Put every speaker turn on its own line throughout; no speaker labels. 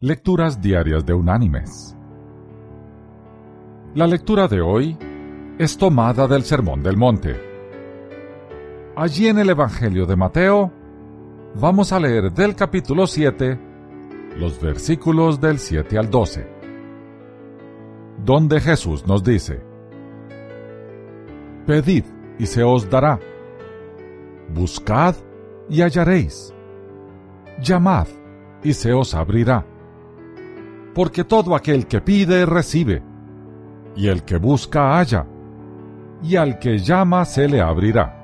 Lecturas Diarias de Unánimes. La lectura de hoy es tomada del Sermón del Monte. Allí en el Evangelio de Mateo vamos a leer del capítulo 7 los versículos del 7 al 12, donde Jesús nos dice, Pedid y se os dará, buscad y hallaréis, llamad y se os abrirá porque todo aquel que pide recibe, y el que busca halla, y al que llama se le abrirá.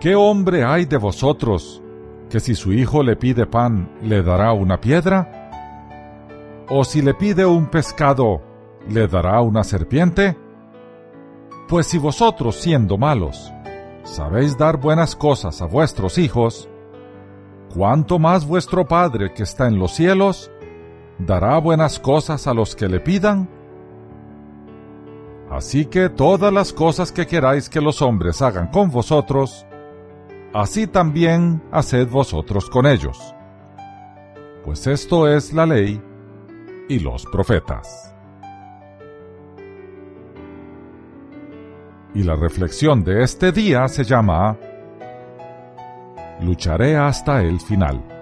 ¿Qué hombre hay de vosotros que si su hijo le pide pan le dará una piedra? ¿O si le pide un pescado le dará una serpiente? Pues si vosotros siendo malos sabéis dar buenas cosas a vuestros hijos, ¿cuánto más vuestro Padre que está en los cielos dará buenas cosas a los que le pidan? Así que todas las cosas que queráis que los hombres hagan con vosotros, así también haced vosotros con ellos. Pues esto es la ley y los profetas. Y la reflexión de este día se llama Lucharé hasta el final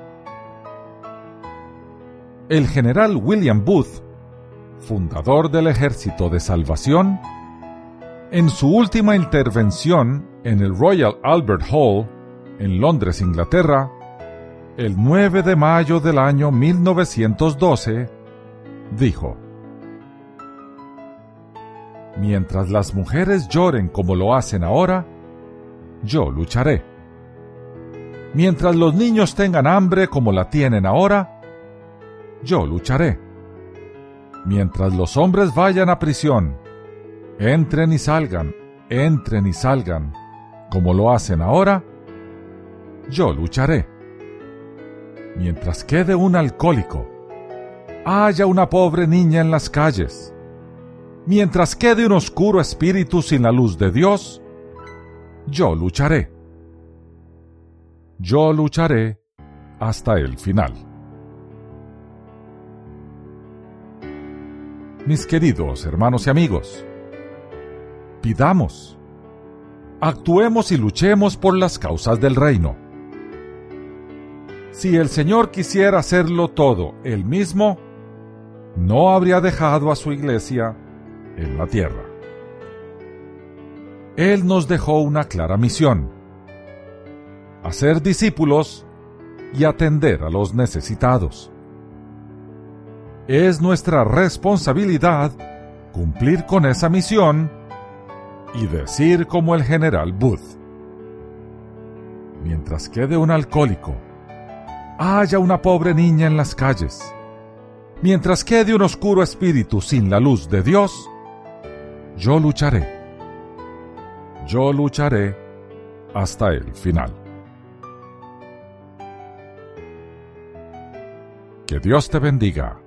el general William Booth, fundador del Ejército de Salvación, en su última intervención en el Royal Albert Hall, en Londres, Inglaterra, el 9 de mayo del año 1912, dijo, Mientras las mujeres lloren como lo hacen ahora, yo lucharé. Mientras los niños tengan hambre como la tienen ahora, yo lucharé. Mientras los hombres vayan a prisión, entren y salgan, entren y salgan, como lo hacen ahora, yo lucharé. Mientras quede un alcohólico, haya una pobre niña en las calles, mientras quede un oscuro espíritu sin la luz de Dios, yo lucharé. Yo lucharé hasta el final. Mis queridos hermanos y amigos. Pidamos, actuemos y luchemos por las causas del reino. Si el Señor quisiera hacerlo todo él mismo, no habría dejado a su iglesia en la tierra. Él nos dejó una clara misión, hacer discípulos y atender a los necesitados. Es nuestra responsabilidad cumplir con esa misión y decir como el general Booth. Mientras quede un alcohólico, haya una pobre niña en las calles, mientras quede un oscuro espíritu sin la luz de Dios, yo lucharé. Yo lucharé hasta el final. Que Dios te bendiga.